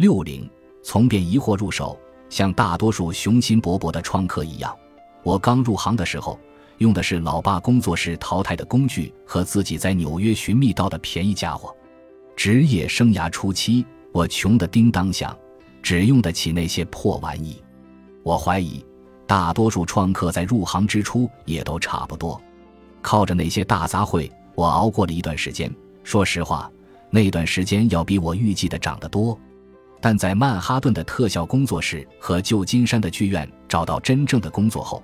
六零，从便疑惑入手，像大多数雄心勃勃的创客一样，我刚入行的时候用的是老爸工作室淘汰的工具和自己在纽约寻觅到的便宜家伙。职业生涯初期，我穷得叮当响，只用得起那些破玩意。我怀疑，大多数创客在入行之初也都差不多，靠着那些大杂烩，我熬过了一段时间。说实话，那段时间要比我预计的长得多。但在曼哈顿的特效工作室和旧金山的剧院找到真正的工作后，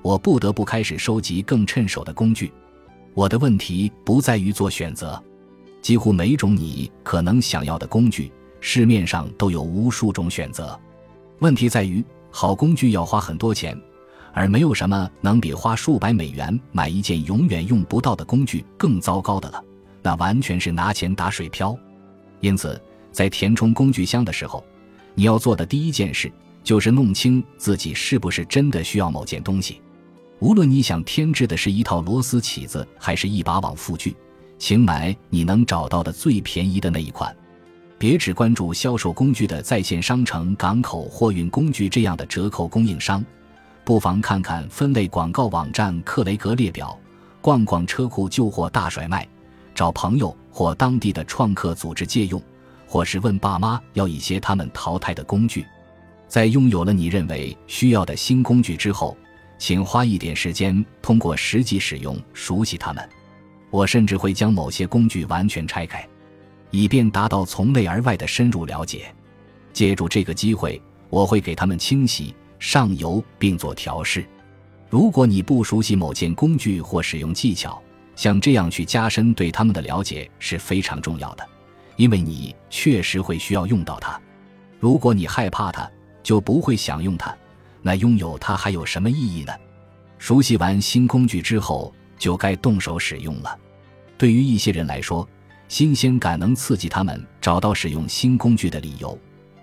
我不得不开始收集更趁手的工具。我的问题不在于做选择，几乎每种你可能想要的工具，市面上都有无数种选择。问题在于，好工具要花很多钱，而没有什么能比花数百美元买一件永远用不到的工具更糟糕的了。那完全是拿钱打水漂。因此。在填充工具箱的时候，你要做的第一件事就是弄清自己是不是真的需要某件东西。无论你想添置的是一套螺丝起子，还是一把网复具，请买你能找到的最便宜的那一款。别只关注销售工具的在线商城、港口货运工具这样的折扣供应商，不妨看看分类广告网站克雷格列表，逛逛车库旧货大甩卖，找朋友或当地的创客组织借用。或是问爸妈要一些他们淘汰的工具，在拥有了你认为需要的新工具之后，请花一点时间通过实际使用熟悉它们。我甚至会将某些工具完全拆开，以便达到从内而外的深入了解。借助这个机会，我会给他们清洗、上油并做调试。如果你不熟悉某件工具或使用技巧，像这样去加深对他们的了解是非常重要的。因为你确实会需要用到它，如果你害怕它，就不会想用它，那拥有它还有什么意义呢？熟悉完新工具之后，就该动手使用了。对于一些人来说，新鲜感能刺激他们找到使用新工具的理由；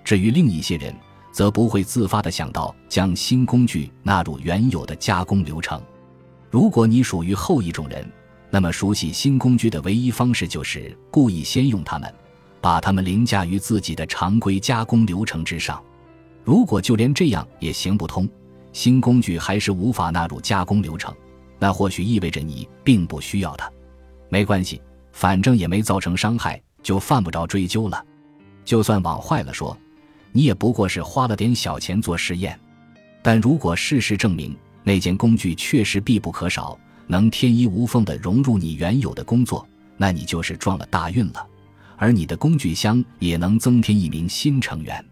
至于另一些人，则不会自发地想到将新工具纳入原有的加工流程。如果你属于后一种人，那么熟悉新工具的唯一方式就是故意先用它们。把它们凌驾于自己的常规加工流程之上。如果就连这样也行不通，新工具还是无法纳入加工流程，那或许意味着你并不需要它。没关系，反正也没造成伤害，就犯不着追究了。就算往坏了说，你也不过是花了点小钱做实验。但如果事实证明那件工具确实必不可少，能天衣无缝地融入你原有的工作，那你就是撞了大运了。而你的工具箱也能增添一名新成员。